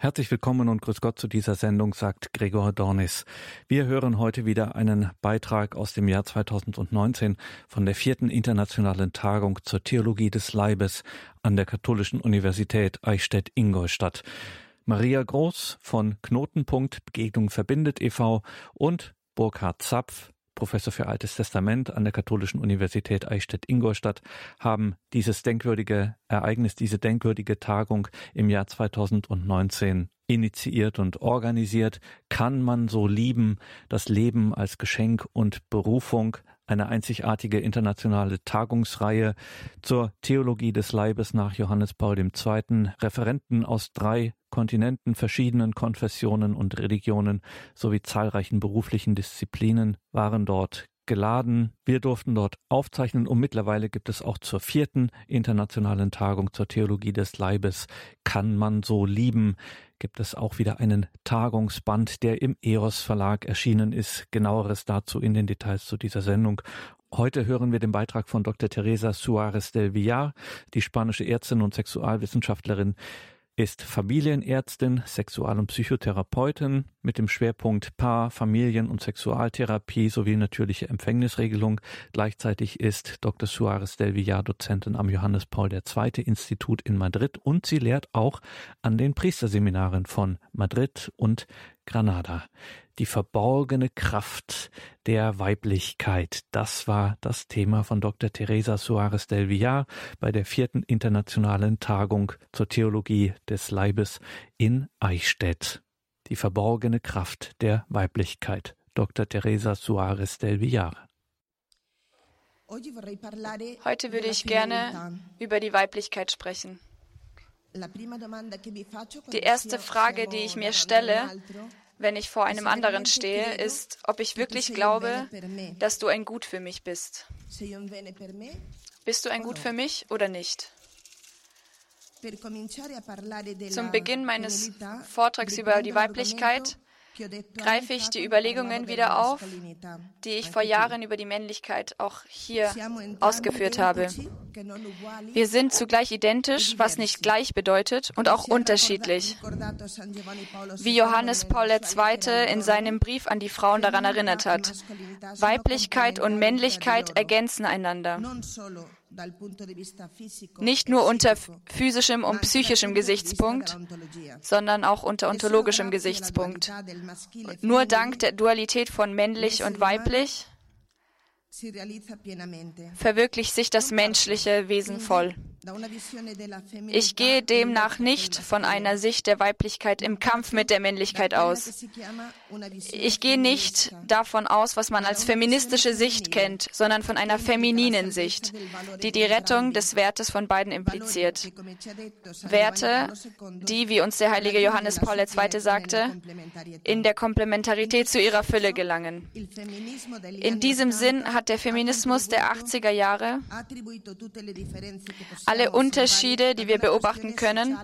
Herzlich willkommen und grüß Gott zu dieser Sendung, sagt Gregor Dornis. Wir hören heute wieder einen Beitrag aus dem Jahr 2019 von der vierten internationalen Tagung zur Theologie des Leibes an der Katholischen Universität Eichstätt-Ingolstadt. Maria Groß von Knotenpunkt Begegnung verbindet e.V. und Burkhard Zapf Professor für Altes Testament an der Katholischen Universität Eichstätt-Ingolstadt, haben dieses denkwürdige Ereignis, diese denkwürdige Tagung im Jahr 2019 initiiert und organisiert. Kann man so lieben, das Leben als Geschenk und Berufung, eine einzigartige internationale Tagungsreihe zur Theologie des Leibes nach Johannes Paul II. Referenten aus drei Kontinenten, verschiedenen Konfessionen und Religionen sowie zahlreichen beruflichen Disziplinen waren dort geladen. Wir durften dort aufzeichnen und mittlerweile gibt es auch zur vierten internationalen Tagung zur Theologie des Leibes Kann man so lieben gibt es auch wieder einen Tagungsband, der im EOS Verlag erschienen ist. Genaueres dazu in den Details zu dieser Sendung. Heute hören wir den Beitrag von Dr. Teresa Suarez del Villar, die spanische Ärztin und Sexualwissenschaftlerin, ist Familienärztin, Sexual- und Psychotherapeutin mit dem Schwerpunkt Paar-, Familien- und Sexualtherapie sowie natürliche Empfängnisregelung. Gleichzeitig ist Dr. Suarez del Villar Dozentin am Johannes Paul II. Institut in Madrid und sie lehrt auch an den Priesterseminaren von Madrid und Granada. Die verborgene Kraft der Weiblichkeit. Das war das Thema von Dr. Teresa Suarez del Villar bei der vierten internationalen Tagung zur Theologie des Leibes in Eichstätt. Die verborgene Kraft der Weiblichkeit. Dr. Teresa Suarez del Villar. Heute würde ich gerne über die Weiblichkeit sprechen. Die erste Frage, die ich mir stelle, wenn ich vor einem anderen stehe, ist, ob ich wirklich glaube, dass du ein Gut für mich bist. Bist du ein Gut für mich oder nicht? Zum Beginn meines Vortrags über die Weiblichkeit greife ich die Überlegungen wieder auf, die ich vor Jahren über die Männlichkeit auch hier ausgeführt habe. Wir sind zugleich identisch, was nicht gleich bedeutet, und auch unterschiedlich. Wie Johannes Paul II. in seinem Brief an die Frauen daran erinnert hat. Weiblichkeit und Männlichkeit ergänzen einander. Nicht nur unter physischem und psychischem Gesichtspunkt, sondern auch unter ontologischem Gesichtspunkt. Und nur dank der Dualität von männlich und weiblich verwirklicht sich das menschliche Wesen voll. Ich gehe demnach nicht von einer Sicht der Weiblichkeit im Kampf mit der Männlichkeit aus. Ich gehe nicht davon aus, was man als feministische Sicht kennt, sondern von einer femininen Sicht, die die Rettung des Wertes von beiden impliziert. Werte, die, wie uns der heilige Johannes Paul II. sagte, in der Komplementarität zu ihrer Fülle gelangen. In diesem Sinn hat der Feminismus der 80er Jahre alle Unterschiede, die wir beobachten können,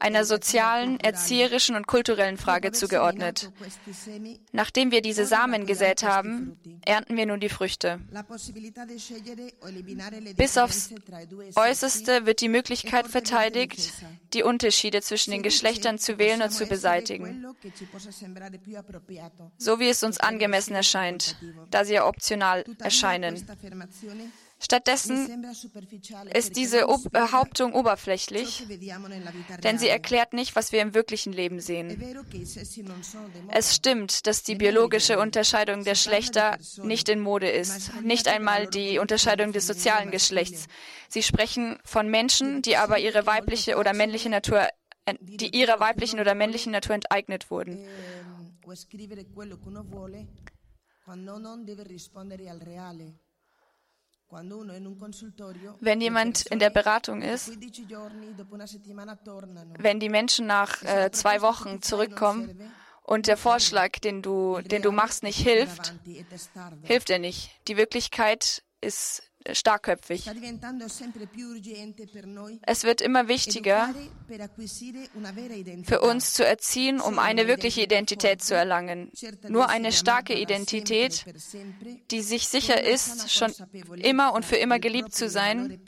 einer sozialen, erzieherischen und kulturellen Frage zugeordnet. Nachdem wir diese Samen gesät haben, ernten wir nun die Früchte. Bis aufs Äußerste wird die Möglichkeit verteidigt, die Unterschiede zwischen den Geschlechtern zu wählen und zu beseitigen, so wie es uns angemessen erscheint, da sie ja optional erscheinen. Stattdessen ist diese Behauptung oberflächlich, denn sie erklärt nicht, was wir im wirklichen Leben sehen. Es stimmt, dass die biologische Unterscheidung der Geschlechter nicht in Mode ist, nicht einmal die Unterscheidung des sozialen Geschlechts. Sie sprechen von Menschen, die aber ihre weibliche oder männliche Natur, die ihrer weiblichen oder männlichen Natur enteignet wurden. Wenn jemand in der Beratung ist, wenn die Menschen nach äh, zwei Wochen zurückkommen und der Vorschlag, den du, den du machst, nicht hilft, hilft er nicht. Die Wirklichkeit ist starkköpfig. Es wird immer wichtiger für uns zu erziehen, um eine wirkliche Identität zu erlangen. Nur eine starke Identität, die sich sicher ist, schon immer und für immer geliebt zu sein,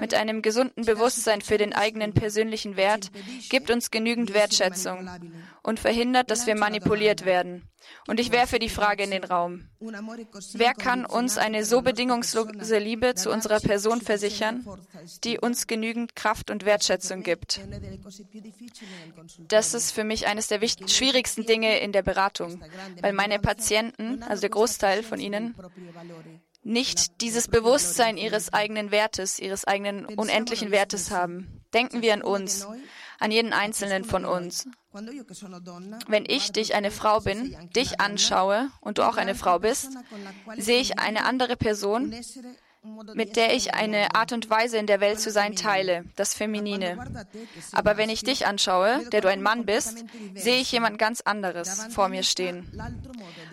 mit einem gesunden Bewusstsein für den eigenen persönlichen Wert, gibt uns genügend Wertschätzung und verhindert, dass wir manipuliert werden. Und ich werfe die Frage in den Raum. Wer kann uns eine so bedingungslose Liebe zu unserer Person versichern, die uns genügend Kraft und Wertschätzung gibt? Das ist für mich eines der schwierigsten Dinge in der Beratung, weil meine Patienten, also der Großteil von ihnen, nicht dieses Bewusstsein ihres eigenen Wertes, ihres eigenen unendlichen Wertes haben. Denken wir an uns, an jeden einzelnen von uns. Wenn ich dich, eine Frau bin, dich anschaue und du auch eine Frau bist, sehe ich eine andere Person, mit der ich eine Art und Weise in der Welt zu sein teile, das Feminine. Aber wenn ich dich anschaue, der du ein Mann bist, sehe ich jemand ganz anderes vor mir stehen.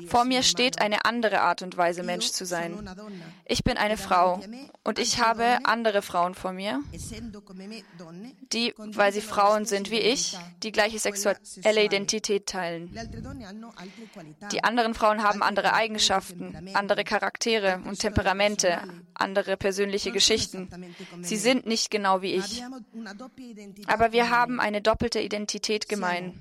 Vor mir steht eine andere Art und Weise, Mensch zu sein. Ich bin eine Frau und ich habe andere Frauen vor mir, die, weil sie Frauen sind wie ich, die gleiche sexuelle Identität teilen. Die anderen Frauen haben andere Eigenschaften, andere Charaktere und Temperamente, andere persönliche Geschichten. Sie sind nicht genau wie ich. Aber wir haben eine doppelte Identität gemein.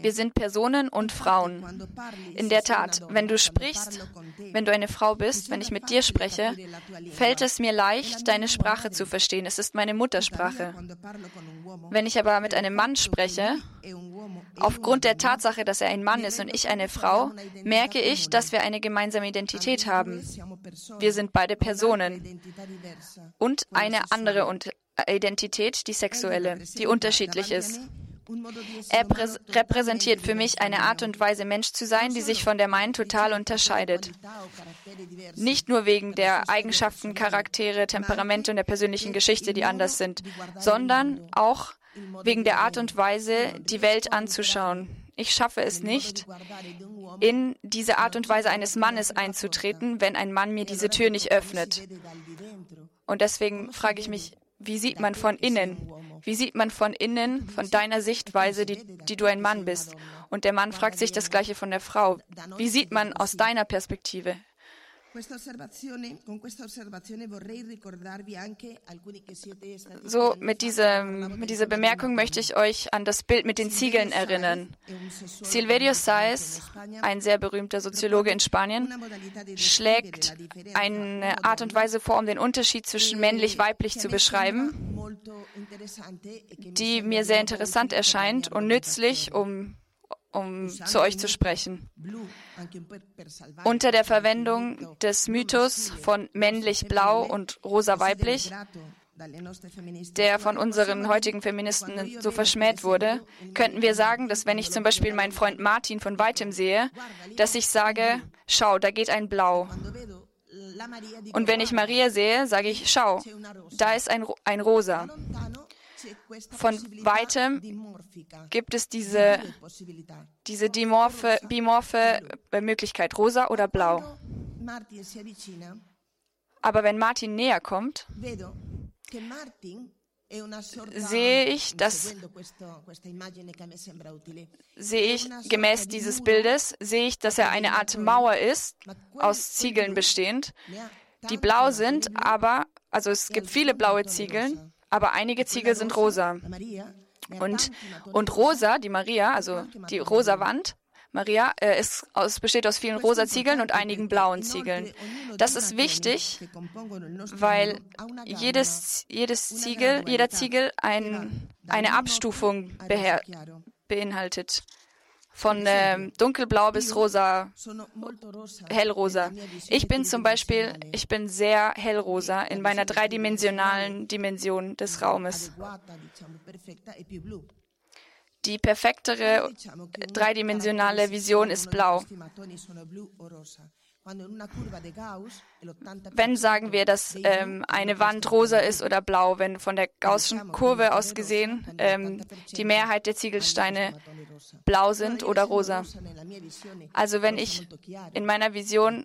Wir sind Personen und Frauen. In der Tat, wenn du sprichst, wenn du eine Frau bist, wenn ich mit dir spreche, fällt es mir leicht, deine Sprache zu verstehen. Es ist meine Muttersprache. Wenn ich aber mit einem Mann spreche, aufgrund der Tatsache, dass er ein Mann ist und ich eine Frau, merke ich, dass wir eine gemeinsame Identität haben. Wir sind beide Personen und eine andere Identität, die sexuelle, die unterschiedlich ist. Er repräsentiert für mich eine Art und Weise, Mensch zu sein, die sich von der meinen total unterscheidet. Nicht nur wegen der Eigenschaften, Charaktere, Temperamente und der persönlichen Geschichte, die anders sind, sondern auch wegen der Art und Weise, die Welt anzuschauen. Ich schaffe es nicht, in diese Art und Weise eines Mannes einzutreten, wenn ein Mann mir diese Tür nicht öffnet. Und deswegen frage ich mich, wie sieht man von innen? Wie sieht man von innen, von deiner Sichtweise, die, die du ein Mann bist? Und der Mann fragt sich das Gleiche von der Frau. Wie sieht man aus deiner Perspektive? So, mit dieser, mit dieser Bemerkung möchte ich euch an das Bild mit den Ziegeln erinnern. Silverio Saez, ein sehr berühmter Soziologe in Spanien, schlägt eine Art und Weise vor, um den Unterschied zwischen männlich-weiblich zu beschreiben, die mir sehr interessant erscheint und nützlich, um um zu euch zu sprechen. Unter der Verwendung des Mythos von männlich-blau und rosa-weiblich, der von unseren heutigen Feministen so verschmäht wurde, könnten wir sagen, dass wenn ich zum Beispiel meinen Freund Martin von weitem sehe, dass ich sage, schau, da geht ein Blau. Und wenn ich Maria sehe, sage ich, schau, da ist ein, ein Rosa. Von weitem gibt es diese, diese dimorphe, bimorphe Möglichkeit, rosa oder blau. Aber wenn Martin näher kommt, sehe ich, dass sehe ich gemäß dieses Bildes, sehe ich, dass er eine Art Mauer ist, aus Ziegeln bestehend, die blau sind, aber, also es gibt viele blaue Ziegeln, aber einige Ziegel sind rosa. Und, und rosa, die Maria, also die rosa Wand, Maria, äh, ist aus, besteht aus vielen rosa Ziegeln und einigen blauen Ziegeln. Das ist wichtig, weil jedes, jedes Ziegel, jeder Ziegel ein, eine Abstufung beinhaltet von äh, dunkelblau bis rosa, hellrosa. Ich bin zum Beispiel, ich bin sehr hellrosa in meiner dreidimensionalen Dimension des Raumes. Die perfektere dreidimensionale Vision ist blau. Wenn sagen wir, dass ähm, eine Wand rosa ist oder blau, wenn von der Gaußschen Kurve aus gesehen ähm, die Mehrheit der Ziegelsteine blau sind oder rosa. Also wenn ich in meiner Vision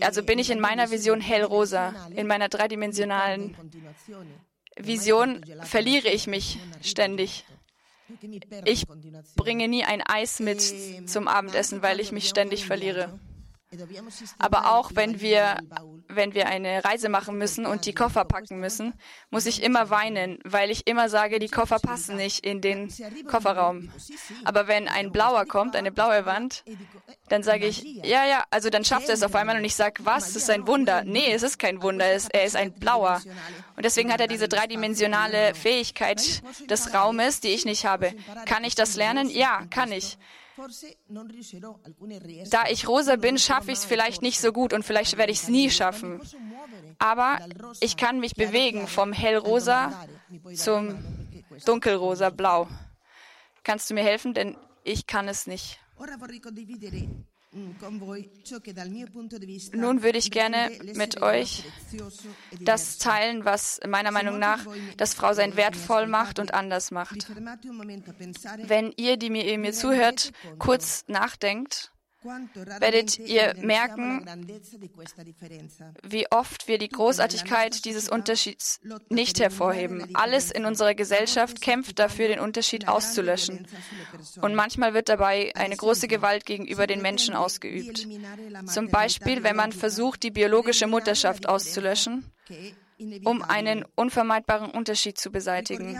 also bin ich in meiner Vision hellrosa, in meiner dreidimensionalen Vision verliere ich mich ständig. Ich bringe nie ein Eis mit zum Abendessen, weil ich mich ständig verliere. Aber auch wenn wir, wenn wir eine Reise machen müssen und die Koffer packen müssen, muss ich immer weinen, weil ich immer sage, die Koffer passen nicht in den Kofferraum. Aber wenn ein blauer kommt, eine blaue Wand, dann sage ich, ja, ja, also dann schafft er es auf einmal und ich sage, was, das ist ein Wunder. Nee, es ist kein Wunder, er ist ein blauer. Und deswegen hat er diese dreidimensionale Fähigkeit des Raumes, die ich nicht habe. Kann ich das lernen? Ja, kann ich. Da ich rosa bin, schaffe ich es vielleicht nicht so gut und vielleicht werde ich es nie schaffen. Aber ich kann mich bewegen vom hellrosa zum dunkelrosa blau. Kannst du mir helfen? Denn ich kann es nicht. Mm, Nun würde ich gerne mit euch das teilen, was meiner Meinung nach das Frau sein wertvoll macht und anders macht. Wenn ihr, die mir, ihr mir zuhört, kurz nachdenkt, werdet ihr merken, wie oft wir die Großartigkeit dieses Unterschieds nicht hervorheben. Alles in unserer Gesellschaft kämpft dafür, den Unterschied auszulöschen. Und manchmal wird dabei eine große Gewalt gegenüber den Menschen ausgeübt. Zum Beispiel, wenn man versucht, die biologische Mutterschaft auszulöschen, um einen unvermeidbaren Unterschied zu beseitigen.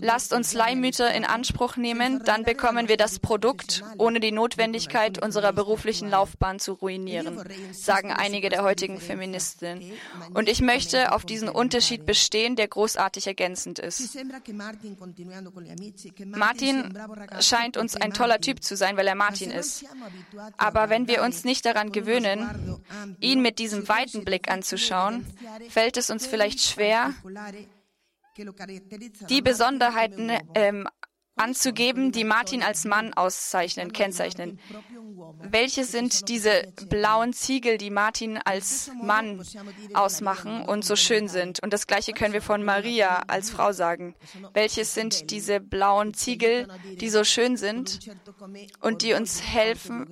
Lasst uns Leihmütter in Anspruch nehmen, dann bekommen wir das Produkt, ohne die Notwendigkeit unserer beruflichen Laufbahn zu ruinieren, sagen einige der heutigen Feministinnen. Und ich möchte auf diesen Unterschied bestehen, der großartig ergänzend ist. Martin scheint uns ein toller Typ zu sein, weil er Martin ist. Aber wenn wir uns nicht daran gewöhnen, ihn mit diesem weiten Blick anzuschauen, fällt es uns vielleicht schwer, die Besonderheiten ähm, anzugeben, die Martin als Mann auszeichnen, kennzeichnen. Welche sind diese blauen Ziegel, die Martin als Mann ausmachen und so schön sind? Und das Gleiche können wir von Maria als Frau sagen. Welches sind diese blauen Ziegel, die so schön sind? und die uns helfen?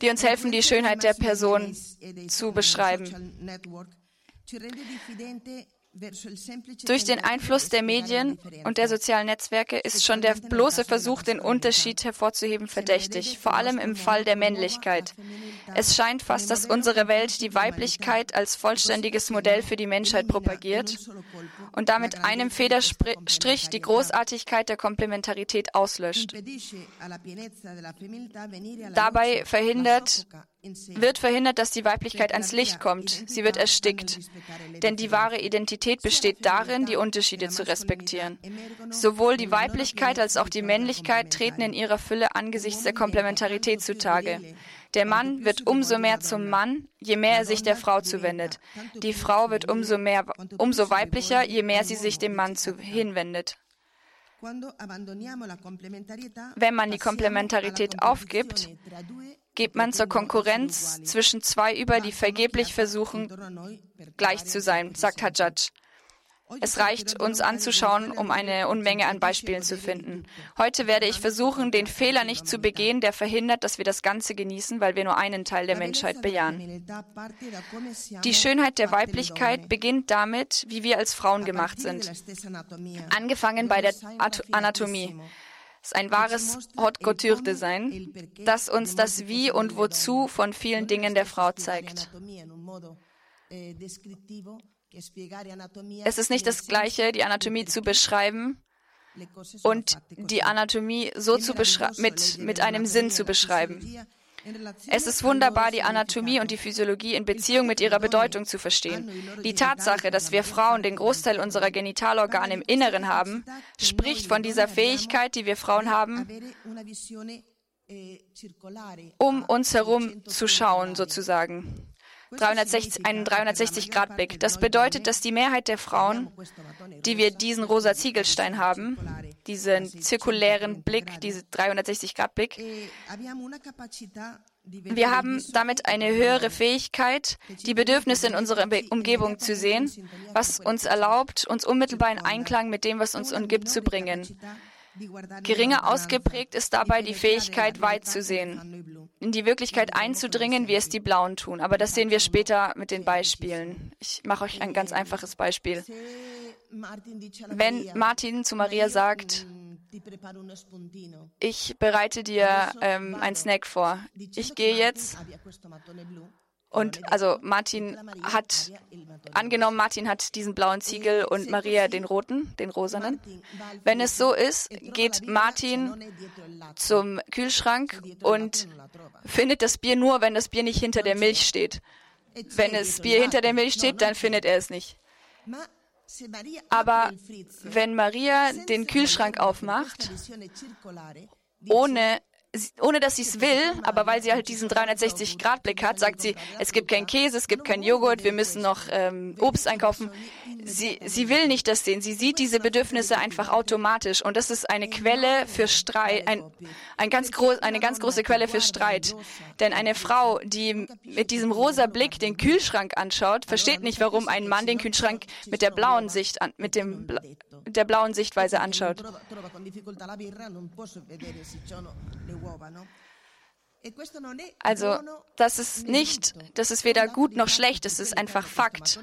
Die uns helfen, die Schönheit der Person zu beschreiben. Durch den Einfluss der Medien und der sozialen Netzwerke ist schon der bloße Versuch, den Unterschied hervorzuheben, verdächtig, vor allem im Fall der Männlichkeit. Es scheint fast, dass unsere Welt die Weiblichkeit als vollständiges Modell für die Menschheit propagiert und damit einem Federstrich die Großartigkeit der Komplementarität auslöscht. Dabei verhindert wird verhindert, dass die Weiblichkeit ans Licht kommt. Sie wird erstickt. Denn die wahre Identität besteht darin, die Unterschiede zu respektieren. Sowohl die Weiblichkeit als auch die Männlichkeit treten in ihrer Fülle angesichts der Komplementarität zutage. Der Mann wird umso mehr zum Mann, je mehr er sich der Frau zuwendet. Die Frau wird umso mehr, umso weiblicher, je mehr sie sich dem Mann zu, hinwendet. Wenn man die Komplementarität aufgibt, geht man zur Konkurrenz zwischen zwei über, die vergeblich versuchen, gleich zu sein, sagt Hajjaj. Es reicht, uns anzuschauen, um eine Unmenge an Beispielen zu finden. Heute werde ich versuchen, den Fehler nicht zu begehen, der verhindert, dass wir das Ganze genießen, weil wir nur einen Teil der Menschheit bejahen. Die Schönheit der Weiblichkeit beginnt damit, wie wir als Frauen gemacht sind. Angefangen bei der Anatomie ist ein wahres Haute Couture Design, das uns das Wie und Wozu von vielen Dingen der Frau zeigt. Es ist nicht das Gleiche, die Anatomie zu beschreiben und die Anatomie so zu mit, mit einem Sinn zu beschreiben. Es ist wunderbar, die Anatomie und die Physiologie in Beziehung mit ihrer Bedeutung zu verstehen. Die Tatsache, dass wir Frauen den Großteil unserer Genitalorgane im Inneren haben, spricht von dieser Fähigkeit, die wir Frauen haben, um uns herum zu schauen, sozusagen. 360, einen 360-Grad-Blick. Das bedeutet, dass die Mehrheit der Frauen, die wir diesen rosa Ziegelstein haben, diesen zirkulären Blick, diesen 360-Grad-Blick, Wir haben damit eine höhere Fähigkeit, die Bedürfnisse in unserer Umgebung zu sehen, was uns erlaubt, uns unmittelbar in Einklang mit dem, was uns umgibt, zu bringen. Geringer ausgeprägt ist dabei die Fähigkeit, weit zu sehen, in die Wirklichkeit einzudringen, wie es die Blauen tun. Aber das sehen wir später mit den Beispielen. Ich mache euch ein ganz einfaches Beispiel. Wenn Martin zu Maria sagt, ich bereite dir ähm, einen Snack vor. Ich gehe jetzt und also Martin hat, angenommen, Martin hat diesen blauen Ziegel und Maria den roten, den rosanen. Wenn es so ist, geht Martin zum Kühlschrank und findet das Bier nur, wenn das Bier nicht hinter der Milch steht. Wenn das Bier hinter der Milch steht, dann findet er es nicht. Aber wenn Maria den Kühlschrank aufmacht, ohne ohne dass sie es will, aber weil sie halt diesen 360-Grad-Blick hat, sagt sie, es gibt keinen Käse, es gibt keinen Joghurt, wir müssen noch ähm, Obst einkaufen. Sie, sie will nicht das sehen. Sie sieht diese Bedürfnisse einfach automatisch. Und das ist eine Quelle für Streit, ein, ein ganz groß, eine ganz große Quelle für Streit. Denn eine Frau, die mit diesem rosa Blick den Kühlschrank anschaut, versteht nicht, warum ein Mann den Kühlschrank mit der blauen Sicht, an, mit dem, der blauen Sichtweise anschaut. Also, das ist nicht, das ist weder gut noch schlecht, es ist einfach Fakt.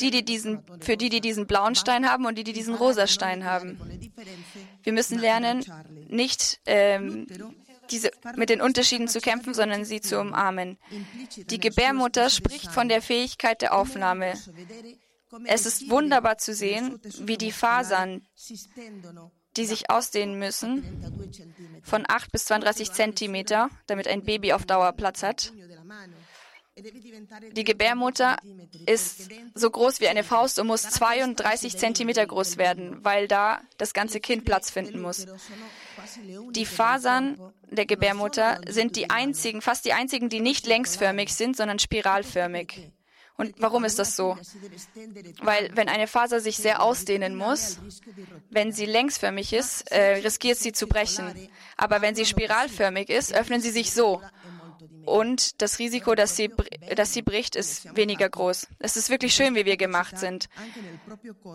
Die, die diesen, für die, die diesen blauen Stein haben und die, die diesen rosa Stein haben. Wir müssen lernen, nicht ähm, diese, mit den Unterschieden zu kämpfen, sondern sie zu umarmen. Die Gebärmutter spricht von der Fähigkeit der Aufnahme. Es ist wunderbar zu sehen, wie die Fasern, die sich ausdehnen müssen, von 8 bis 32 Zentimeter, damit ein Baby auf Dauer Platz hat. Die Gebärmutter ist so groß wie eine Faust und muss 32 Zentimeter groß werden, weil da das ganze Kind Platz finden muss. Die Fasern der Gebärmutter sind die einzigen, fast die einzigen, die nicht längsförmig sind, sondern spiralförmig. Und warum ist das so? Weil wenn eine Faser sich sehr ausdehnen muss, wenn sie längsförmig ist, äh, riskiert sie zu brechen. Aber wenn sie spiralförmig ist, öffnen sie sich so. Und das Risiko, dass sie, dass sie bricht, ist weniger groß. Es ist wirklich schön, wie wir gemacht sind.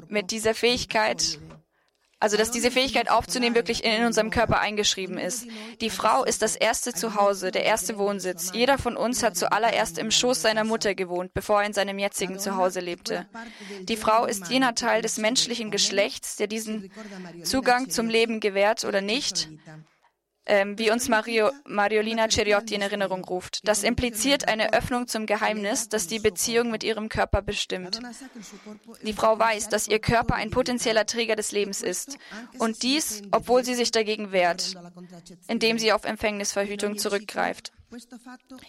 Mit dieser Fähigkeit, also, dass diese Fähigkeit aufzunehmen wirklich in unserem Körper eingeschrieben ist. Die Frau ist das erste Zuhause, der erste Wohnsitz. Jeder von uns hat zuallererst im Schoß seiner Mutter gewohnt, bevor er in seinem jetzigen Zuhause lebte. Die Frau ist jener Teil des menschlichen Geschlechts, der diesen Zugang zum Leben gewährt oder nicht, ähm, wie uns Mario, Mariolina Ceriotti in Erinnerung ruft. Das impliziert eine Öffnung zum Geheimnis, das die Beziehung mit ihrem Körper bestimmt. Die Frau weiß, dass ihr Körper ein potenzieller Träger des Lebens ist. Und dies, obwohl sie sich dagegen wehrt, indem sie auf Empfängnisverhütung zurückgreift.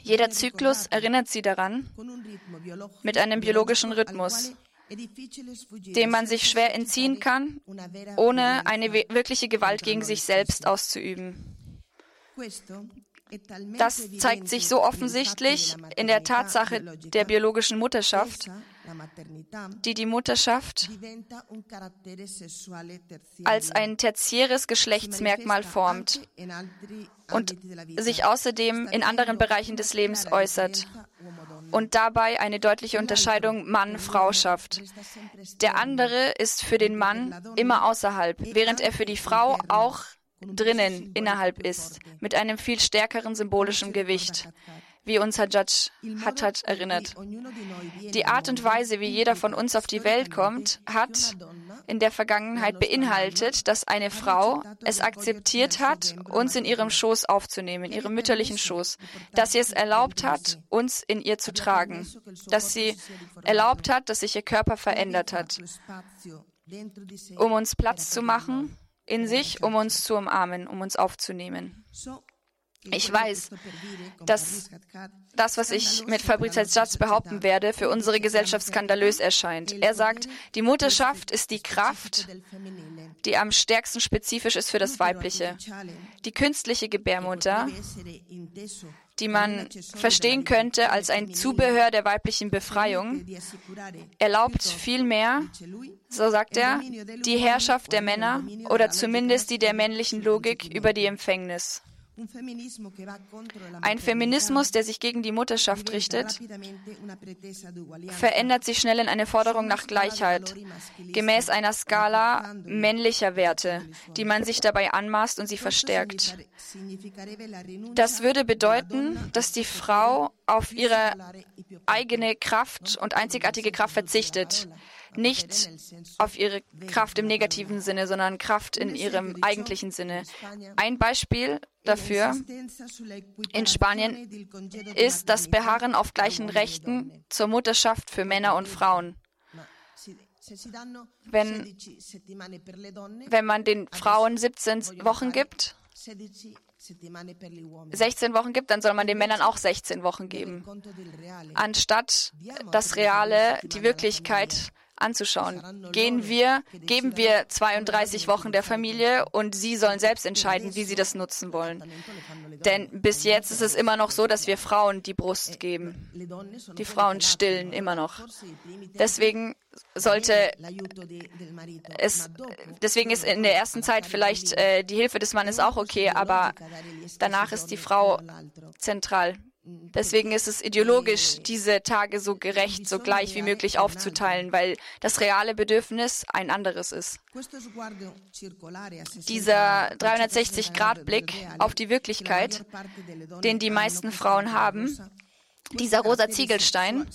Jeder Zyklus erinnert sie daran, mit einem biologischen Rhythmus, dem man sich schwer entziehen kann, ohne eine wirkliche Gewalt gegen sich selbst auszuüben. Das zeigt sich so offensichtlich in der Tatsache der biologischen Mutterschaft, die die Mutterschaft als ein tertiäres Geschlechtsmerkmal formt und sich außerdem in anderen Bereichen des Lebens äußert und dabei eine deutliche Unterscheidung Mann-Frau schafft. Der andere ist für den Mann immer außerhalb, während er für die Frau auch drinnen, innerhalb ist, mit einem viel stärkeren symbolischen Gewicht, wie uns Hajjaj Hattat erinnert. Die Art und Weise, wie jeder von uns auf die Welt kommt, hat in der Vergangenheit beinhaltet, dass eine Frau es akzeptiert hat, uns in ihrem Schoß aufzunehmen, in ihrem mütterlichen Schoß, dass sie es erlaubt hat, uns in ihr zu tragen, dass sie erlaubt hat, dass sich ihr Körper verändert hat, um uns Platz zu machen in sich, um uns zu umarmen, um uns aufzunehmen. Ich weiß, dass das, was ich mit Fabrizio Satz behaupten werde, für unsere Gesellschaft skandalös erscheint. Er sagt, die Mutterschaft ist die Kraft, die am stärksten spezifisch ist für das Weibliche. Die künstliche Gebärmutter die man verstehen könnte als ein Zubehör der weiblichen Befreiung, erlaubt vielmehr, so sagt er, die Herrschaft der Männer oder zumindest die der männlichen Logik über die Empfängnis. Ein Feminismus, der sich gegen die Mutterschaft richtet, verändert sich schnell in eine Forderung nach Gleichheit, gemäß einer Skala männlicher Werte, die man sich dabei anmaßt und sie verstärkt. Das würde bedeuten, dass die Frau auf ihre eigene Kraft und einzigartige Kraft verzichtet nicht auf ihre Kraft im negativen Sinne, sondern Kraft in ihrem eigentlichen Sinne. Ein Beispiel dafür in Spanien ist das Beharren auf gleichen Rechten zur Mutterschaft für Männer und Frauen. Wenn, wenn man den Frauen 17 Wochen gibt, 16 Wochen gibt, dann soll man den Männern auch 16 Wochen geben. Anstatt das Reale, die Wirklichkeit anzuschauen. Gehen wir, geben wir 32 Wochen der Familie und sie sollen selbst entscheiden, wie sie das nutzen wollen. Denn bis jetzt ist es immer noch so, dass wir Frauen die Brust geben. Die Frauen stillen immer noch. Deswegen sollte es, deswegen ist in der ersten Zeit vielleicht äh, die Hilfe des Mannes auch okay, aber danach ist die Frau zentral. Deswegen ist es ideologisch, diese Tage so gerecht, so gleich wie möglich aufzuteilen, weil das reale Bedürfnis ein anderes ist. Dieser 360-Grad-Blick auf die Wirklichkeit, den die meisten Frauen haben, dieser rosa Ziegelstein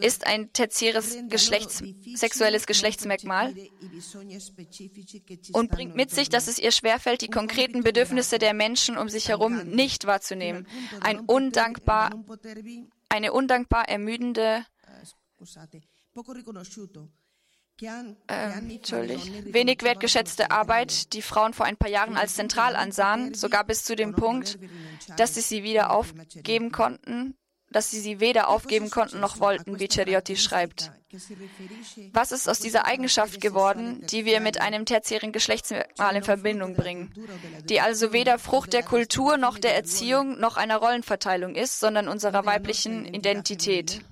ist ein tertiäres Geschlechts sexuelles Geschlechtsmerkmal und bringt mit sich, dass es ihr schwerfällt, die konkreten Bedürfnisse der Menschen um sich herum nicht wahrzunehmen. Ein undankbar, eine undankbar ermüdende äh, wenig wertgeschätzte Arbeit, die Frauen vor ein paar Jahren als zentral ansahen, sogar bis zu dem Punkt, dass sie sie wieder aufgeben konnten, dass sie sie weder aufgeben konnten noch wollten, wie Ceriotti schreibt. Was ist aus dieser Eigenschaft geworden, die wir mit einem tertiären Geschlechtsmerkmal in Verbindung bringen, die also weder Frucht der Kultur noch der Erziehung noch einer Rollenverteilung ist, sondern unserer weiblichen Identität?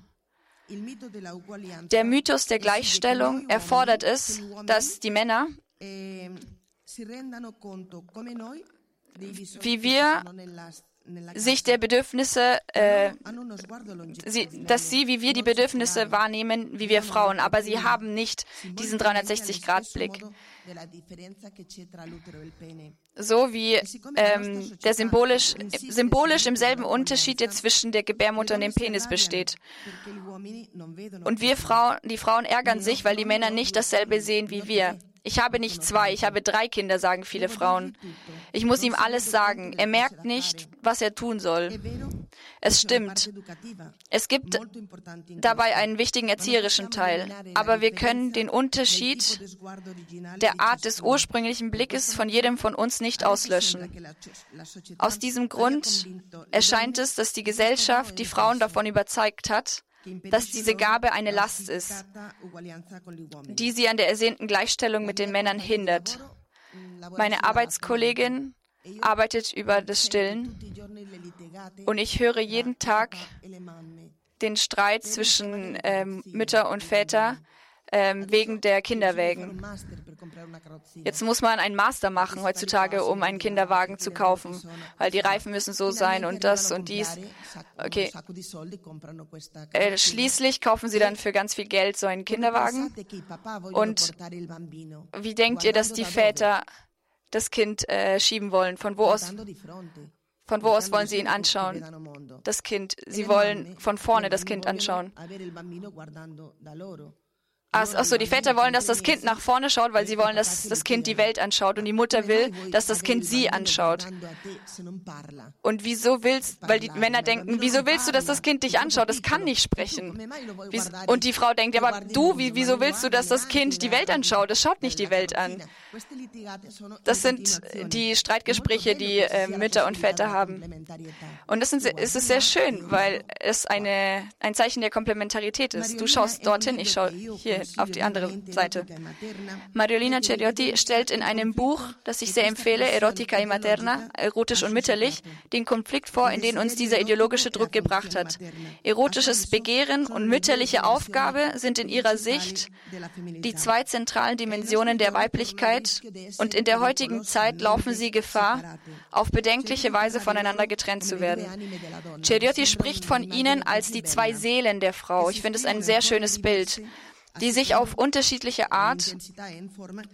Der Mythos der Gleichstellung erfordert es, dass die Männer, wie wir, sich der Bedürfnisse, äh, sie, dass sie wie wir die Bedürfnisse wahrnehmen, wie wir Frauen, aber sie haben nicht diesen 360-Grad-Blick. So wie ähm, der symbolisch, symbolisch im selben Unterschied, der zwischen der Gebärmutter und dem Penis besteht. Und wir Frauen, die Frauen ärgern sich, weil die Männer nicht dasselbe sehen wie wir. Ich habe nicht zwei, ich habe drei Kinder, sagen viele Frauen. Ich muss ihm alles sagen. Er merkt nicht, was er tun soll. Es stimmt. Es gibt dabei einen wichtigen erzieherischen Teil. Aber wir können den Unterschied der Art des ursprünglichen Blickes von jedem von uns nicht auslöschen. Aus diesem Grund erscheint es, dass die Gesellschaft die Frauen davon überzeugt hat, dass diese Gabe eine Last ist, die sie an der ersehnten Gleichstellung mit den Männern hindert. Meine Arbeitskollegin arbeitet über das Stillen und ich höre jeden Tag den Streit zwischen ähm, Mütter und Väter ähm, wegen der Kinderwägen. Jetzt muss man einen Master machen heutzutage, um einen Kinderwagen zu kaufen, weil die Reifen müssen so sein und das und dies. Okay. Äh, schließlich kaufen sie dann für ganz viel Geld so einen Kinderwagen. Und wie denkt ihr, dass die Väter das Kind äh, schieben wollen? Von wo aus? Von wo aus wollen Sie ihn anschauen? Das Kind. Sie wollen von vorne das Kind anschauen. Achso, die Väter wollen, dass das Kind nach vorne schaut, weil sie wollen, dass das Kind die Welt anschaut. Und die Mutter will, dass das Kind sie anschaut. Und wieso willst, weil die Männer denken, wieso willst du, dass das Kind dich anschaut? Das kann nicht sprechen. Und die Frau denkt, aber du, wieso willst du, dass das Kind die Welt anschaut? Es schaut nicht die Welt an. Das sind die Streitgespräche, die äh, Mütter und Väter haben. Und das sind, es ist sehr schön, weil es eine, ein Zeichen der Komplementarität ist. Du schaust dorthin, ich schaue hier Seite, auf die andere Seite. Mariolina Ceriotti stellt in einem Buch, das ich sehr empfehle, Erotica e Materna, erotisch und mütterlich, den Konflikt vor, in den uns dieser ideologische Druck gebracht hat. Erotisches Begehren und mütterliche Aufgabe sind in ihrer Sicht die zwei zentralen Dimensionen der Weiblichkeit und in der heutigen Zeit laufen sie Gefahr, auf bedenkliche Weise voneinander getrennt zu werden. Ceriotti spricht von ihnen als die zwei Seelen der Frau. Ich finde es ein sehr schönes Bild die sich auf unterschiedliche Art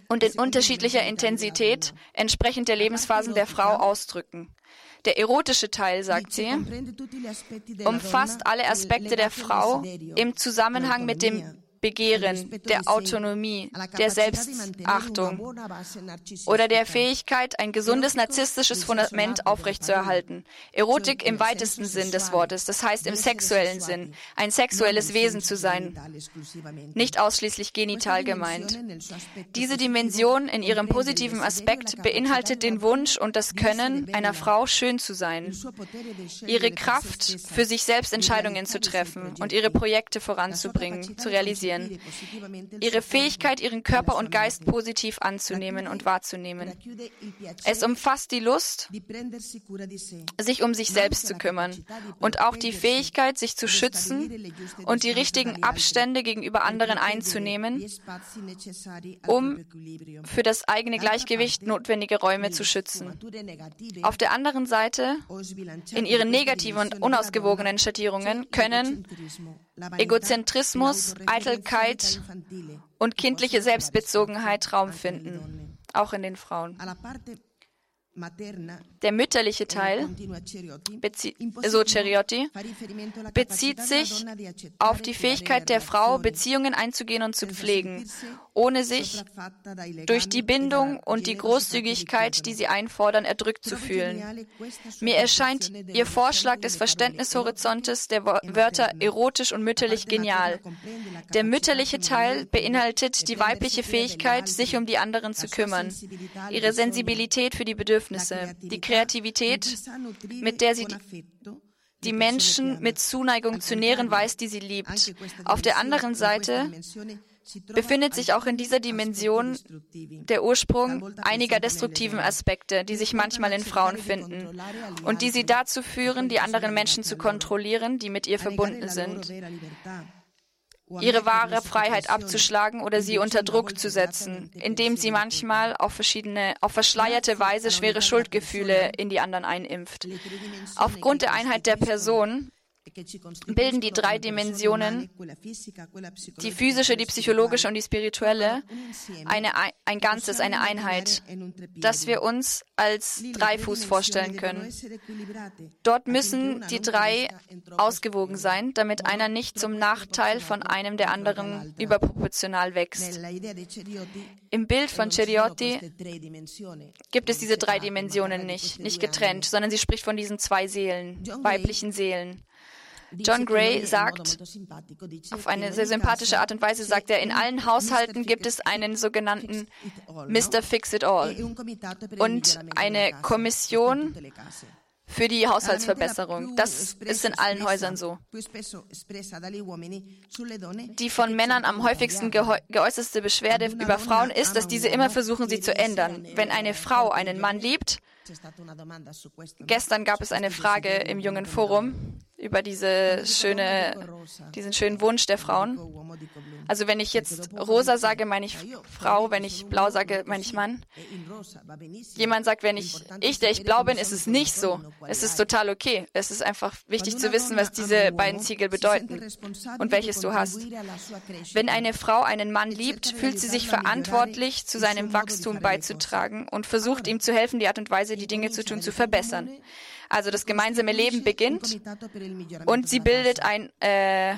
und in unterschiedlicher Intensität entsprechend der Lebensphasen der Frau ausdrücken. Der erotische Teil, sagt sie, umfasst alle Aspekte der Frau im Zusammenhang mit dem Begehren, der Autonomie, der Selbstachtung oder der Fähigkeit, ein gesundes narzisstisches Fundament aufrechtzuerhalten. Erotik im weitesten Sinn des Wortes, das heißt im sexuellen Sinn, ein sexuelles Wesen zu sein, nicht ausschließlich genital gemeint. Diese Dimension in ihrem positiven Aspekt beinhaltet den Wunsch und das Können einer Frau schön zu sein, ihre Kraft für sich selbst Entscheidungen zu treffen und ihre Projekte voranzubringen, zu realisieren realisieren, ihre Fähigkeit, ihren Körper und Geist positiv anzunehmen und wahrzunehmen. Es umfasst die Lust, sich um sich selbst zu kümmern und auch die Fähigkeit, sich zu schützen und die richtigen Abstände gegenüber anderen einzunehmen, um für das eigene Gleichgewicht notwendige Räume zu schützen. Auf der anderen Seite, in ihren negativen und unausgewogenen Schattierungen können Egozentrismus, Eitelkeit und kindliche Selbstbezogenheit Raum finden, auch in den Frauen. Der mütterliche Teil, so Ceriotti, bezieht sich auf die Fähigkeit der Frau, Beziehungen einzugehen und zu pflegen, ohne sich durch die Bindung und die Großzügigkeit, die sie einfordern, erdrückt zu fühlen. Mir erscheint Ihr Vorschlag des Verständnishorizontes der Wörter erotisch und mütterlich genial. Der mütterliche Teil beinhaltet die weibliche Fähigkeit, sich um die anderen zu kümmern, ihre Sensibilität für die Bedürfnisse die Kreativität, mit der sie die, die Menschen mit Zuneigung zu nähren weiß, die sie liebt. Auf der anderen Seite befindet sich auch in dieser Dimension der Ursprung einiger destruktiven Aspekte, die sich manchmal in Frauen finden und die sie dazu führen, die anderen Menschen zu kontrollieren, die mit ihr verbunden sind ihre wahre Freiheit abzuschlagen oder sie unter Druck zu setzen, indem sie manchmal auf verschiedene, auf verschleierte Weise schwere Schuldgefühle in die anderen einimpft. Aufgrund der Einheit der Person bilden die drei Dimensionen, die physische, die psychologische und die spirituelle, eine, ein Ganzes, eine Einheit, das wir uns als Dreifuß vorstellen können. Dort müssen die drei ausgewogen sein, damit einer nicht zum Nachteil von einem der anderen überproportional wächst. Im Bild von Ceriotti gibt es diese drei Dimensionen nicht, nicht getrennt, sondern sie spricht von diesen zwei Seelen, weiblichen Seelen. John Gray sagt, auf eine sehr sympathische Art und Weise sagt er, in allen Haushalten gibt es einen sogenannten Mr. Fix It All und eine Kommission für die Haushaltsverbesserung. Das ist in allen Häusern so. Die von Männern am häufigsten geäußerste Beschwerde über Frauen ist, dass diese immer versuchen, sie zu ändern. Wenn eine Frau einen Mann liebt, gestern gab es eine Frage im jungen Forum, über diese schöne, diesen schönen Wunsch der Frauen. Also wenn ich jetzt rosa sage, meine ich Frau, wenn ich blau sage, meine ich Mann. Jemand sagt, wenn ich ich, der ich blau bin, ist es nicht so. Es ist total okay. Es ist einfach wichtig zu wissen, was diese beiden Ziegel bedeuten und welches du hast. Wenn eine Frau einen Mann liebt, fühlt sie sich verantwortlich, zu seinem Wachstum beizutragen und versucht ihm zu helfen, die Art und Weise, die Dinge zu tun, zu verbessern. Also das gemeinsame Leben beginnt und sie bildet ein, äh,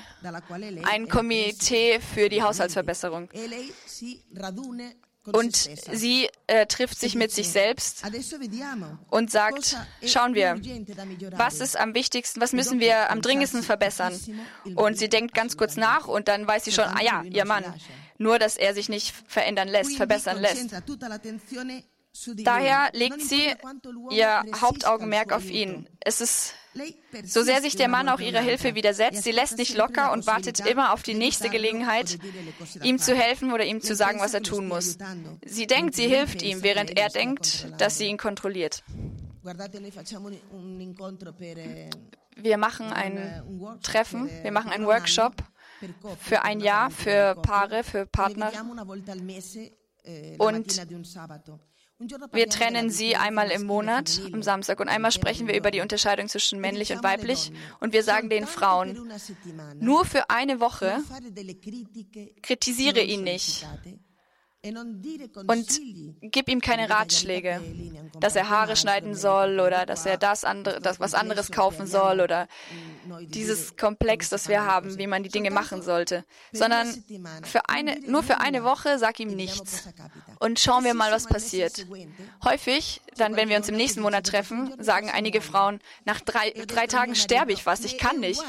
ein Komitee für die Haushaltsverbesserung. Und sie äh, trifft sich mit sich selbst und sagt, schauen wir, was ist am wichtigsten, was müssen wir am dringendsten verbessern? Und sie denkt ganz kurz nach und dann weiß sie schon, ah ja, ihr Mann. Nur, dass er sich nicht verändern lässt, verbessern lässt. Daher legt sie ihr Hauptaugenmerk auf ihn. Es ist so sehr sich der Mann auch ihrer Hilfe widersetzt, sie lässt nicht locker und wartet immer auf die nächste Gelegenheit, ihm zu helfen oder ihm zu sagen, was er tun muss. Sie denkt, sie hilft ihm, während er denkt, dass sie ihn kontrolliert. Wir machen ein Treffen, wir machen einen Workshop für ein Jahr für Paare, für Partner. Und wir trennen sie einmal im Monat, am Samstag, und einmal sprechen wir über die Unterscheidung zwischen männlich und weiblich. Und wir sagen den Frauen, nur für eine Woche kritisiere ihn nicht und gib ihm keine Ratschläge, dass er Haare schneiden soll oder dass er das andere, das was anderes kaufen soll oder dieses Komplex, das wir haben, wie man die Dinge machen sollte, sondern für eine, nur für eine Woche sag ihm nichts und schauen wir mal, was passiert. Häufig, dann, wenn wir uns im nächsten Monat treffen, sagen einige Frauen, nach drei, drei Tagen sterbe ich fast, ich kann nicht.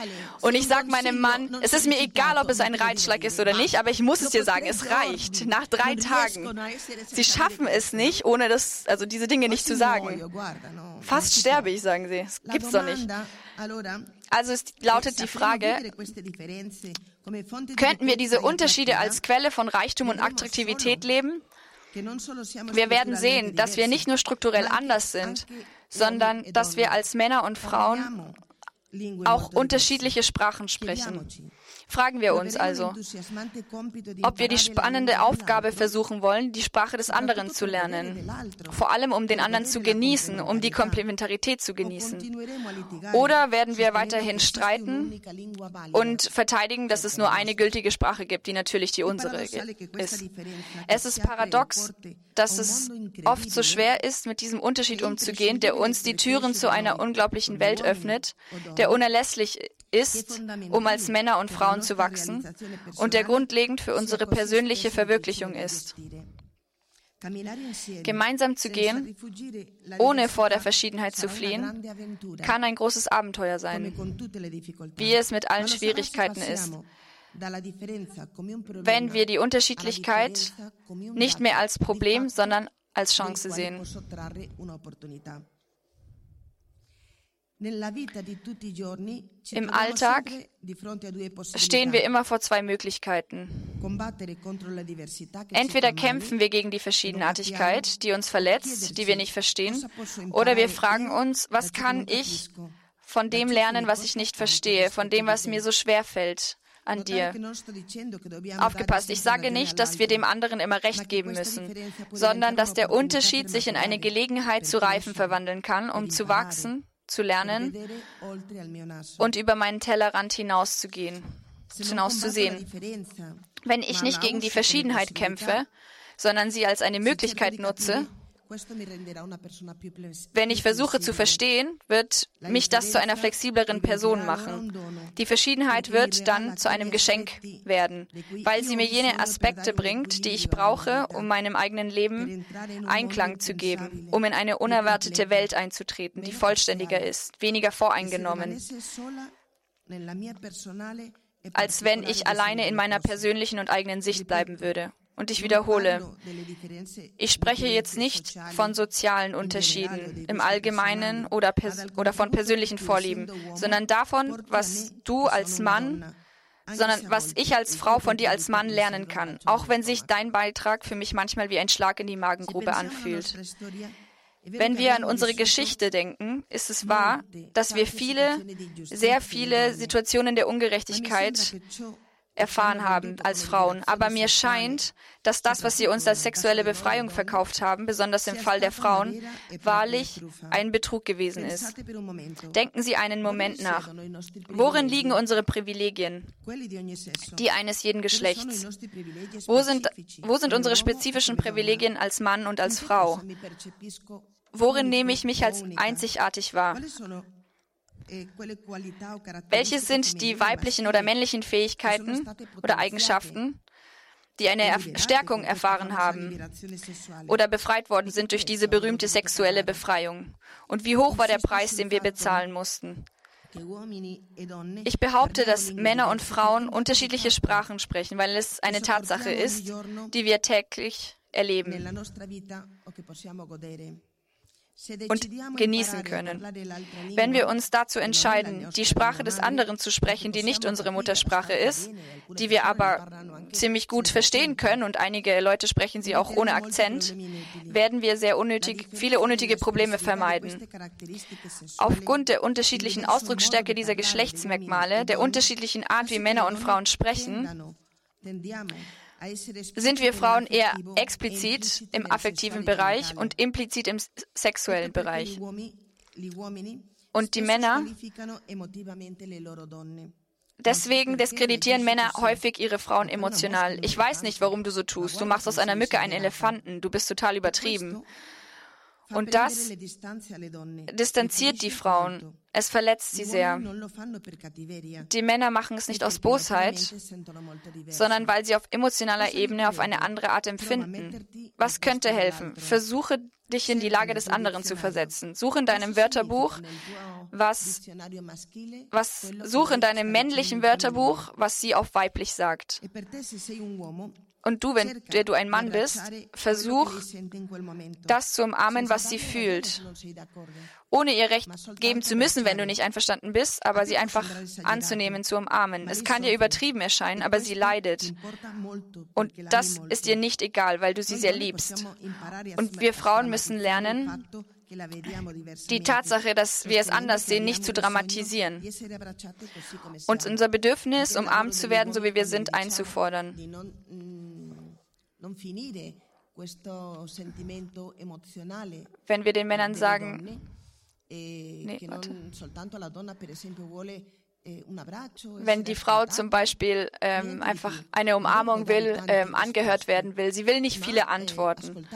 Und ich sage meinem Mann, es ist mir egal, ob es ein Reitschlag ist oder nicht, aber ich muss es dir sagen, es reicht. Nach drei Tagen. Sie schaffen es nicht, ohne das, also diese Dinge nicht zu sagen. Fast sterbe ich, sagen sie. Das gibt's doch nicht. Also es lautet die Frage, könnten wir diese Unterschiede als Quelle von Reichtum und Attraktivität leben? Wir werden sehen, dass wir nicht nur strukturell anders sind, sondern dass wir als Männer und Frauen auch unterschiedliche Sprachen sprechen. Fragen wir uns also, ob wir die spannende Aufgabe versuchen wollen, die Sprache des anderen zu lernen, vor allem um den anderen zu genießen, um die Komplementarität zu genießen. Oder werden wir weiterhin streiten und verteidigen, dass es nur eine gültige Sprache gibt, die natürlich die unsere ist. Es ist paradox, dass es oft so schwer ist, mit diesem Unterschied umzugehen, der uns die Türen zu einer unglaublichen Welt öffnet, der unerlässlich ist, um als Männer und Frauen zu wachsen und der grundlegend für unsere persönliche Verwirklichung ist. Gemeinsam zu gehen, ohne vor der Verschiedenheit zu fliehen, kann ein großes Abenteuer sein, wie es mit allen Schwierigkeiten ist. Wenn wir die Unterschiedlichkeit nicht mehr als Problem, sondern als Chance sehen. Im Alltag stehen wir immer vor zwei Möglichkeiten. Entweder kämpfen wir gegen die Verschiedenartigkeit, die uns verletzt, die wir nicht verstehen, oder wir fragen uns, was kann ich von dem lernen, was ich nicht verstehe, von dem, was mir so schwer fällt an dir. Aufgepasst, ich sage nicht, dass wir dem anderen immer recht geben müssen, sondern dass der Unterschied sich in eine Gelegenheit zu Reifen verwandeln kann, um zu wachsen zu lernen und über meinen Tellerrand hinauszugehen, hinauszusehen. Wenn ich nicht gegen die Verschiedenheit kämpfe, sondern sie als eine Möglichkeit nutze, wenn ich versuche zu verstehen, wird mich das zu einer flexibleren Person machen. Die Verschiedenheit wird dann zu einem Geschenk werden, weil sie mir jene Aspekte bringt, die ich brauche, um meinem eigenen Leben Einklang zu geben, um in eine unerwartete Welt einzutreten, die vollständiger ist, weniger voreingenommen. als wenn ich alleine in meiner persönlichen und eigenen Sicht bleiben würde. Und ich wiederhole, ich spreche jetzt nicht von sozialen Unterschieden im Allgemeinen oder, oder von persönlichen Vorlieben, sondern davon, was du als Mann, sondern was ich als Frau von dir als Mann lernen kann, auch wenn sich dein Beitrag für mich manchmal wie ein Schlag in die Magengrube anfühlt. Wenn wir an unsere Geschichte denken, ist es wahr, dass wir viele, sehr viele Situationen der Ungerechtigkeit erfahren haben als Frauen. Aber mir scheint, dass das, was sie uns als sexuelle Befreiung verkauft haben, besonders im Fall der Frauen, wahrlich ein Betrug gewesen ist. Denken Sie einen Moment nach. Worin liegen unsere Privilegien? Die eines jeden Geschlechts. Wo sind, wo sind unsere spezifischen Privilegien als Mann und als Frau? Worin nehme ich mich als einzigartig wahr? Welche sind die weiblichen oder männlichen Fähigkeiten oder Eigenschaften, die eine Stärkung erfahren haben oder befreit worden sind durch diese berühmte sexuelle Befreiung? Und wie hoch war der Preis, den wir bezahlen mussten? Ich behaupte, dass Männer und Frauen unterschiedliche Sprachen sprechen, weil es eine Tatsache ist, die wir täglich erleben und genießen können. Wenn wir uns dazu entscheiden, die Sprache des anderen zu sprechen, die nicht unsere Muttersprache ist, die wir aber ziemlich gut verstehen können und einige Leute sprechen sie auch ohne Akzent, werden wir sehr unnötig, viele unnötige Probleme vermeiden. Aufgrund der unterschiedlichen Ausdrucksstärke dieser Geschlechtsmerkmale, der unterschiedlichen Art, wie Männer und Frauen sprechen, sind wir Frauen eher explizit im affektiven Bereich und implizit im sexuellen Bereich. Und die Männer, deswegen diskreditieren Männer häufig ihre Frauen emotional. Ich weiß nicht, warum du so tust. Du machst aus einer Mücke einen Elefanten. Du bist total übertrieben. Und das distanziert die Frauen. Es verletzt sie sehr. Die Männer machen es nicht aus Bosheit, sondern weil sie auf emotionaler Ebene auf eine andere Art empfinden. Was könnte helfen? Versuche dich in die Lage des anderen zu versetzen. Suche in deinem Wörterbuch, was, was, suche in deinem männlichen Wörterbuch, was sie auf weiblich sagt. Und du, wenn du ein Mann bist, versuch, das zu umarmen, was sie fühlt, ohne ihr Recht geben zu müssen, wenn du nicht einverstanden bist, aber sie einfach anzunehmen, zu umarmen. Es kann dir übertrieben erscheinen, aber sie leidet. Und das ist ihr nicht egal, weil du sie sehr liebst. Und wir Frauen müssen lernen, die Tatsache, dass wir es anders sehen, nicht zu dramatisieren. Und unser Bedürfnis, umarmt zu werden, so wie wir sind, einzufordern. Wenn wir den Männern sagen, eh, nee, eh, wenn die Frau zum Beispiel ähm, einfach eine Umarmung will, ähm, angehört werden will, sie will nicht viele eh, Antworten,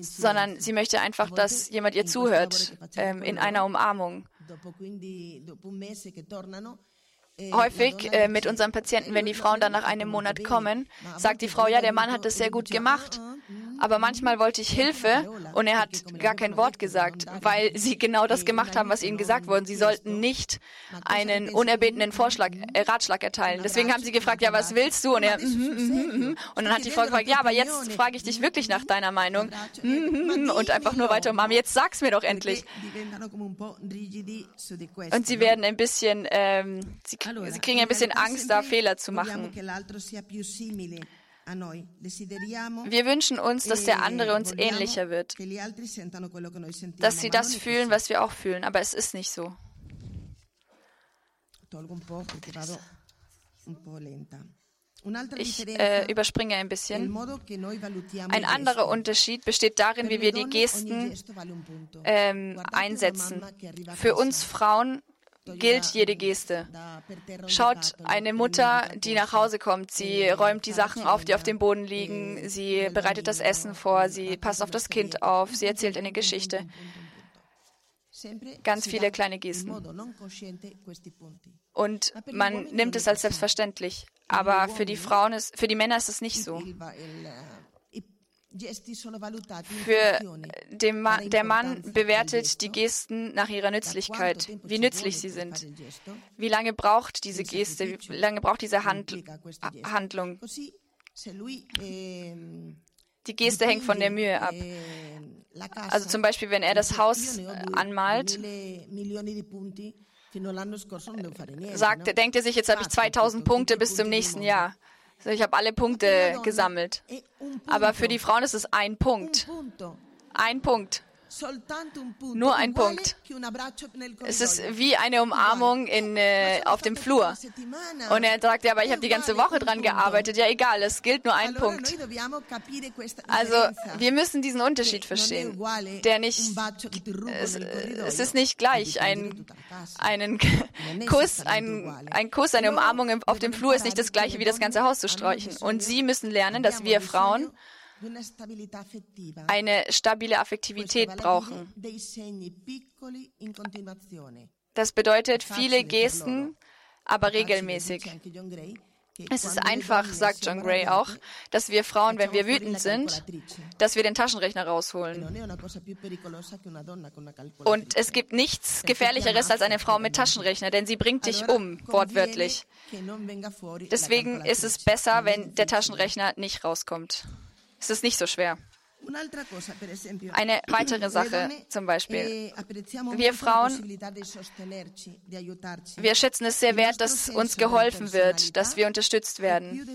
sondern sie möchte einfach, dass jemand ihr zuhört ähm, in einer Umarmung. Häufig äh, mit unseren Patienten, wenn die Frauen dann nach einem Monat kommen, sagt die Frau, ja, der Mann hat das sehr gut gemacht, aber manchmal wollte ich Hilfe und er hat gar kein Wort gesagt, weil sie genau das gemacht haben, was ihnen gesagt wurde. Sie sollten nicht einen unerbetenen Vorschlag, äh, Ratschlag erteilen. Deswegen haben sie gefragt, ja, was willst du? Und er, mm, mm, mm, und dann hat die Frau gefragt, ja, aber jetzt frage ich dich wirklich nach deiner Meinung. Und einfach nur weiter umarmen. Jetzt sag's mir doch endlich. Und sie werden ein bisschen, ähm, sie, sie kriegen ein bisschen Angst, da Fehler zu machen. Wir wünschen uns, dass der andere uns ähnlicher wird, dass sie das fühlen, was wir auch fühlen, aber es ist nicht so. Ich äh, überspringe ein bisschen. Ein anderer Unterschied besteht darin, wie wir die Gesten ähm, einsetzen. Für uns Frauen gilt jede Geste. Schaut eine Mutter, die nach Hause kommt, sie räumt die Sachen auf, die auf dem Boden liegen, sie bereitet das Essen vor, sie passt auf das Kind auf, sie erzählt eine Geschichte. Ganz viele kleine Gesten. Und man nimmt es als selbstverständlich. Aber für die Frauen ist, für die Männer ist es nicht so. Für den Ma der Mann bewertet die Gesten nach ihrer Nützlichkeit, wie nützlich sie sind. Wie lange braucht diese Geste, wie lange braucht diese Hand Handlung? Ehm, die Geste hängt von der Mühe ab. Ehm, also zum Beispiel, wenn er das Haus anmalt, sagt, denkt er sich, jetzt habe ich 2000 Punkte bis zum nächsten Jahr. Ich habe alle Punkte gesammelt. Aber für die Frauen ist es ein Punkt. Ein Punkt. Nur ein Punkt. Es ist wie eine Umarmung in, äh, auf dem Flur. Und er sagt, ja, aber ich habe die ganze Woche dran gearbeitet. Ja, egal, es gilt nur ein Punkt. Also wir müssen diesen Unterschied verstehen, der nicht, es, es ist nicht gleich. Ein, einen Kuss, ein, ein Kuss, eine Umarmung auf dem Flur ist nicht das gleiche wie das ganze Haus zu streichen. Und Sie müssen lernen, dass wir Frauen eine stabile Affektivität brauchen. Das bedeutet viele Gesten, aber regelmäßig. Es ist einfach, sagt John Gray auch, dass wir Frauen, wenn wir wütend sind, dass wir den Taschenrechner rausholen. Und es gibt nichts Gefährlicheres als eine Frau mit Taschenrechner, denn sie bringt dich um, wortwörtlich. Deswegen ist es besser, wenn der Taschenrechner nicht rauskommt. Ist es nicht so schwer. Eine weitere Sache zum Beispiel. Wir Frauen, wir schätzen es sehr wert, dass uns geholfen wird, dass wir unterstützt werden.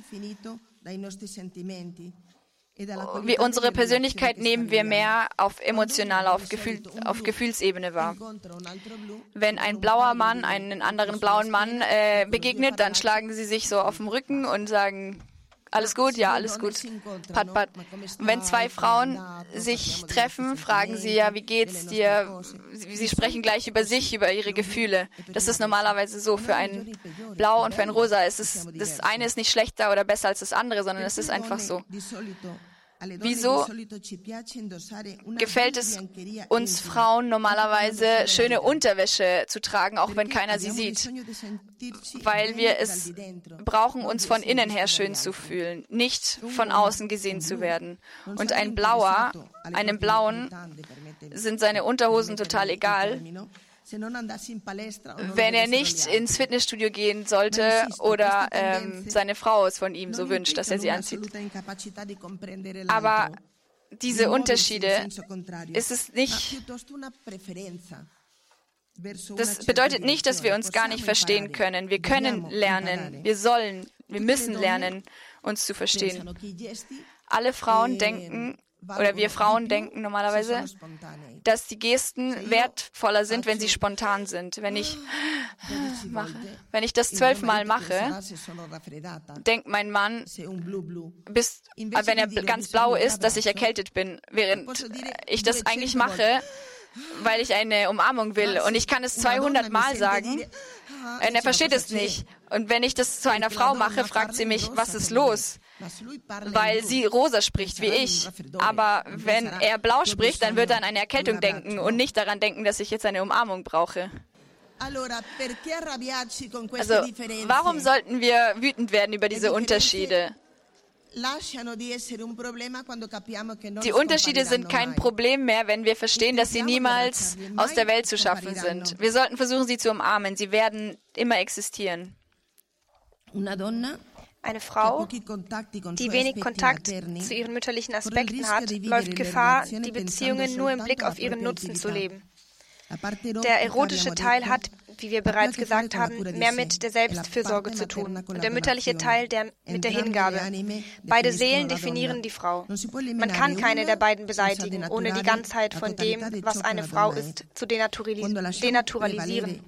Wir, unsere Persönlichkeit nehmen wir mehr auf emotionaler, auf, Gefühl, auf Gefühlsebene wahr. Wenn ein blauer Mann einen anderen blauen Mann äh, begegnet, dann schlagen sie sich so auf den Rücken und sagen, alles gut? Ja, alles gut. Pat, pat. Wenn zwei Frauen sich treffen, fragen sie ja, wie geht's dir? Sie sprechen gleich über sich, über ihre Gefühle. Das ist normalerweise so. Für ein Blau und für ein Rosa ist es, das eine ist nicht schlechter oder besser als das andere, sondern es ist einfach so. Wieso gefällt es uns Frauen normalerweise, schöne Unterwäsche zu tragen, auch wenn keiner sie sieht? Weil wir es brauchen, uns von innen her schön zu fühlen, nicht von außen gesehen zu werden. Und ein Blauer, einem Blauen sind seine Unterhosen total egal wenn er nicht ins Fitnessstudio gehen sollte oder ähm, seine Frau es von ihm so wünscht, dass er sie anzieht. Aber diese Unterschiede ist es nicht. Das bedeutet nicht, dass wir uns gar nicht verstehen können. Wir können lernen, wir sollen, wir müssen lernen, uns zu verstehen. Alle Frauen denken, oder wir Frauen denken normalerweise, dass die Gesten wertvoller sind, wenn sie spontan sind. Wenn ich mache, wenn ich das zwölfmal mache, denkt mein Mann, bis, wenn er ganz blau ist, dass ich erkältet bin, während ich das eigentlich mache, weil ich eine Umarmung will. Und ich kann es 200 Mal sagen und er versteht es nicht. Und wenn ich das zu einer Frau mache, fragt sie mich, was ist los? Weil sie rosa spricht wie ich. Aber wenn er blau spricht, dann wird er an eine Erkältung denken und nicht daran denken, dass ich jetzt eine Umarmung brauche. Also, warum sollten wir wütend werden über diese Unterschiede? Die Unterschiede sind kein Problem mehr, wenn wir verstehen, dass sie niemals aus der Welt zu schaffen sind. Wir sollten versuchen, sie zu umarmen. Sie werden immer existieren. Eine Frau, die wenig Kontakt zu ihren mütterlichen Aspekten hat, läuft Gefahr, die Beziehungen nur im Blick auf ihren Nutzen zu leben. Der erotische Teil hat, wie wir bereits gesagt haben, mehr mit der Selbstfürsorge zu tun und der mütterliche Teil der, mit der Hingabe. Beide Seelen definieren die Frau. Man kann keine der beiden beseitigen, ohne die Ganzheit von dem, was eine Frau ist, zu denaturalisieren.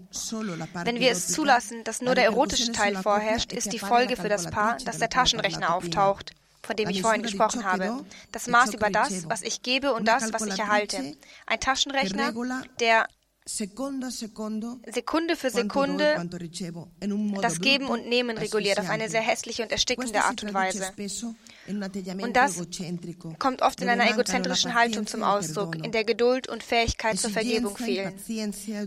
Wenn wir es zulassen, dass nur der erotische Teil vorherrscht, ist die Folge für das Paar, dass der Taschenrechner auftaucht von dem ich vorhin gesprochen habe. Das Maß über das, was ich gebe und das, was ich erhalte. Ein Taschenrechner, der Sekunde für Sekunde das Geben und Nehmen reguliert auf eine sehr hässliche und erstickende Art und Weise. Und das kommt oft in einer egozentrischen Haltung zum Ausdruck, in der Geduld und Fähigkeit zur Vergebung fehlen.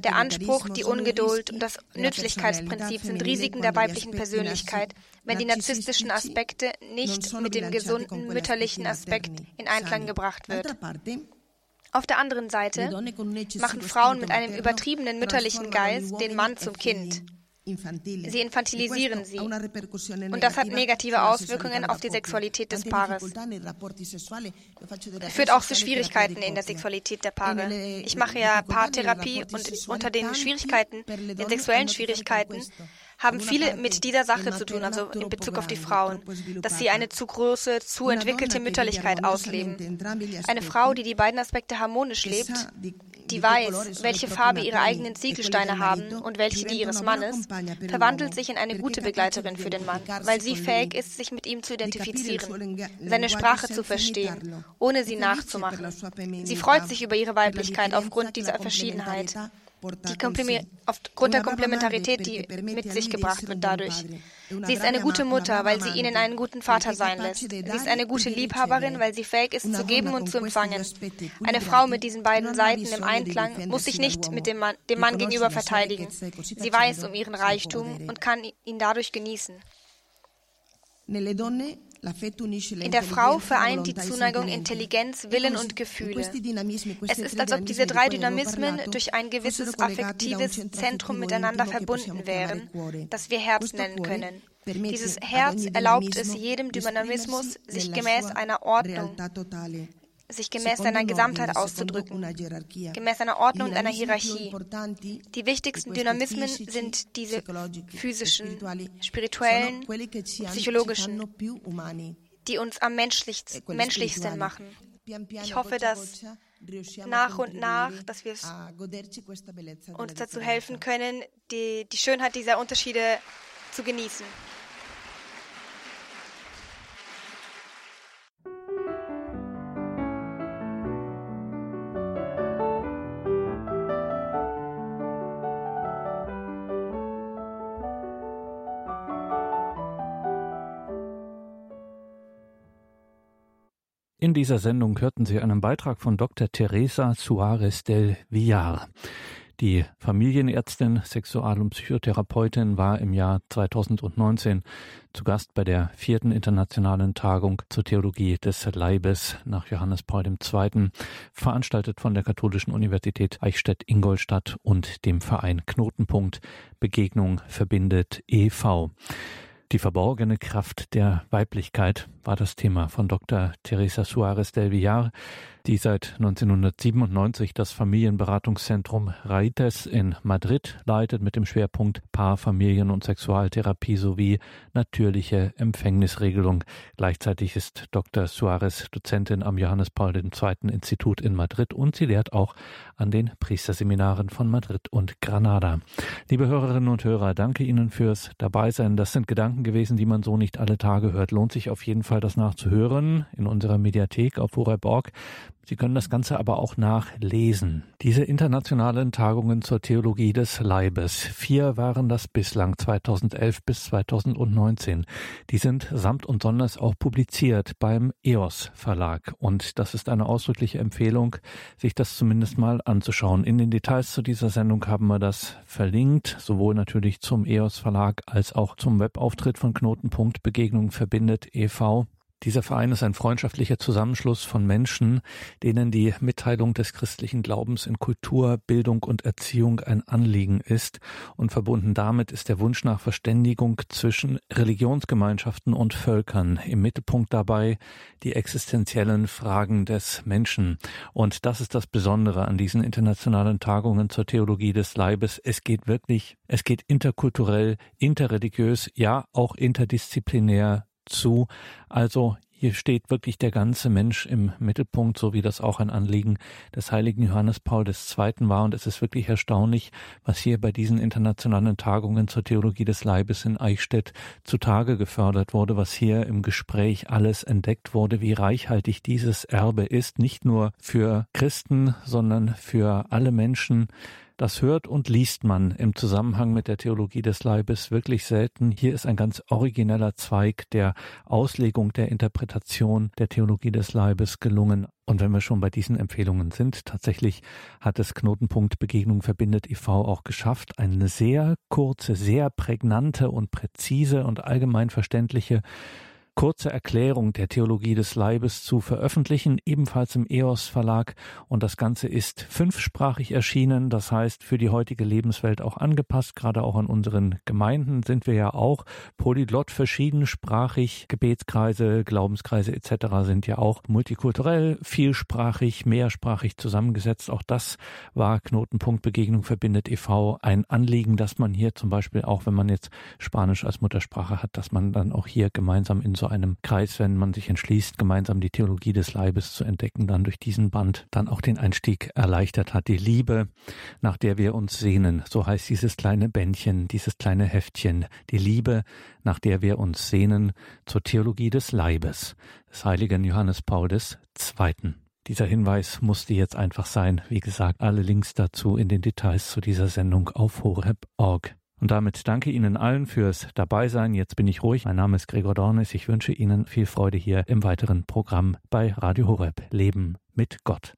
Der Anspruch, die Ungeduld und das Nützlichkeitsprinzip sind Risiken der weiblichen Persönlichkeit, wenn die narzisstischen Aspekte nicht mit dem gesunden mütterlichen Aspekt in Einklang gebracht wird. Auf der anderen Seite machen Frauen mit einem übertriebenen mütterlichen Geist den Mann zum Kind. Sie infantilisieren sie. Und das hat negative Auswirkungen auf die Sexualität des Paares. Führt auch zu Schwierigkeiten in der Sexualität der Paare. Ich mache ja Paartherapie und unter den Schwierigkeiten, den sexuellen Schwierigkeiten, haben viele mit dieser Sache zu tun, also in Bezug auf die Frauen, dass sie eine zu große, zu entwickelte Mütterlichkeit ausleben. Eine Frau, die die beiden Aspekte harmonisch lebt, die weiß, welche Farbe ihre eigenen Ziegelsteine haben und welche die ihres Mannes, verwandelt sich in eine gute Begleiterin für den Mann, weil sie fähig ist, sich mit ihm zu identifizieren, seine Sprache zu verstehen, ohne sie nachzumachen. Sie freut sich über ihre Weiblichkeit aufgrund dieser Verschiedenheit die aufgrund der Komplementarität, die mit sich gebracht wird dadurch. Sie ist eine gute Mutter, weil sie ihnen einen guten Vater sein lässt. Sie ist eine gute Liebhaberin, weil sie fähig ist zu geben und zu empfangen. Eine Frau mit diesen beiden Seiten im Einklang muss sich nicht mit dem Mann, dem Mann gegenüber verteidigen. Sie weiß um ihren Reichtum und kann ihn dadurch genießen. In der Frau vereint die Zuneigung Intelligenz, Willen und Gefühle. Es ist, als ob diese drei Dynamismen durch ein gewisses affektives Zentrum miteinander verbunden wären, das wir Herz nennen können. Dieses Herz erlaubt es jedem Dynamismus, sich gemäß einer Ordnung, sich gemäß seiner Gesamtheit auszudrücken, gemäß einer Ordnung und einer Hierarchie. Die wichtigsten Dynamismen sind diese physischen, spirituellen, psychologischen, die uns am menschlichsten machen. Ich hoffe, dass nach und nach, dass wir uns dazu helfen können, die, die Schönheit dieser Unterschiede zu genießen. In dieser Sendung hörten Sie einen Beitrag von Dr. Teresa Suarez del Villar. Die Familienärztin, Sexual- und Psychotherapeutin war im Jahr 2019 zu Gast bei der vierten internationalen Tagung zur Theologie des Leibes nach Johannes Paul II., veranstaltet von der Katholischen Universität Eichstätt-Ingolstadt und dem Verein Knotenpunkt Begegnung verbindet e.V. Die verborgene Kraft der Weiblichkeit war das Thema von Dr. Teresa Suarez del Villar, die seit 1997 das Familienberatungszentrum Raites in Madrid leitet mit dem Schwerpunkt Paar-, Familien- und Sexualtherapie sowie natürliche Empfängnisregelung. Gleichzeitig ist Dr. Suarez Dozentin am Johannes Paul II. Institut in Madrid und sie lehrt auch an den Priesterseminaren von Madrid und Granada. Liebe Hörerinnen und Hörer, danke Ihnen fürs Dabeisein. Das sind Gedanken gewesen, die man so nicht alle Tage hört. Lohnt sich auf jeden Fall, das nachzuhören in unserer Mediathek auf horeb.org. Sie können das Ganze aber auch nachlesen. Diese internationalen Tagungen zur Theologie des Leibes, vier waren das bislang 2011 bis 2019. Die sind samt und sonders auch publiziert beim EOS Verlag. Und das ist eine ausdrückliche Empfehlung, sich das zumindest mal anzuschauen. In den Details zu dieser Sendung haben wir das verlinkt, sowohl natürlich zum EOS Verlag als auch zum Webauftritt von Knotenpunkt Begegnung verbindet e.V. Dieser Verein ist ein freundschaftlicher Zusammenschluss von Menschen, denen die Mitteilung des christlichen Glaubens in Kultur, Bildung und Erziehung ein Anliegen ist und verbunden damit ist der Wunsch nach Verständigung zwischen Religionsgemeinschaften und Völkern. Im Mittelpunkt dabei die existenziellen Fragen des Menschen. Und das ist das Besondere an diesen internationalen Tagungen zur Theologie des Leibes. Es geht wirklich, es geht interkulturell, interreligiös, ja auch interdisziplinär zu. Also hier steht wirklich der ganze Mensch im Mittelpunkt, so wie das auch ein Anliegen des heiligen Johannes Paul II. war. Und es ist wirklich erstaunlich, was hier bei diesen internationalen Tagungen zur Theologie des Leibes in Eichstätt zutage gefördert wurde, was hier im Gespräch alles entdeckt wurde, wie reichhaltig dieses Erbe ist, nicht nur für Christen, sondern für alle Menschen, das hört und liest man im Zusammenhang mit der Theologie des Leibes wirklich selten. Hier ist ein ganz origineller Zweig der Auslegung, der Interpretation der Theologie des Leibes gelungen. Und wenn wir schon bei diesen Empfehlungen sind, tatsächlich hat es Knotenpunkt Begegnung verbindet e.V. auch geschafft, eine sehr kurze, sehr prägnante und präzise und allgemein verständliche kurze Erklärung der Theologie des Leibes zu veröffentlichen, ebenfalls im EOS Verlag. Und das Ganze ist fünfsprachig erschienen, das heißt für die heutige Lebenswelt auch angepasst. Gerade auch an unseren Gemeinden sind wir ja auch polyglott verschiedensprachig. Gebetskreise, Glaubenskreise etc. sind ja auch multikulturell, vielsprachig, mehrsprachig zusammengesetzt. Auch das war Knotenpunkt Begegnung verbindet e.V. ein Anliegen, dass man hier zum Beispiel auch, wenn man jetzt Spanisch als Muttersprache hat, dass man dann auch hier gemeinsam in so einem Kreis, wenn man sich entschließt, gemeinsam die Theologie des Leibes zu entdecken, dann durch diesen Band dann auch den Einstieg erleichtert hat. Die Liebe, nach der wir uns sehnen, so heißt dieses kleine Bändchen, dieses kleine Heftchen, die Liebe, nach der wir uns sehnen, zur Theologie des Leibes des heiligen Johannes Paul II. Dieser Hinweis musste jetzt einfach sein. Wie gesagt, alle Links dazu in den Details zu dieser Sendung auf horeb.org. Und damit danke Ihnen allen fürs Dabeisein. Jetzt bin ich ruhig. Mein Name ist Gregor Dornis. Ich wünsche Ihnen viel Freude hier im weiteren Programm bei Radio Horeb Leben mit Gott.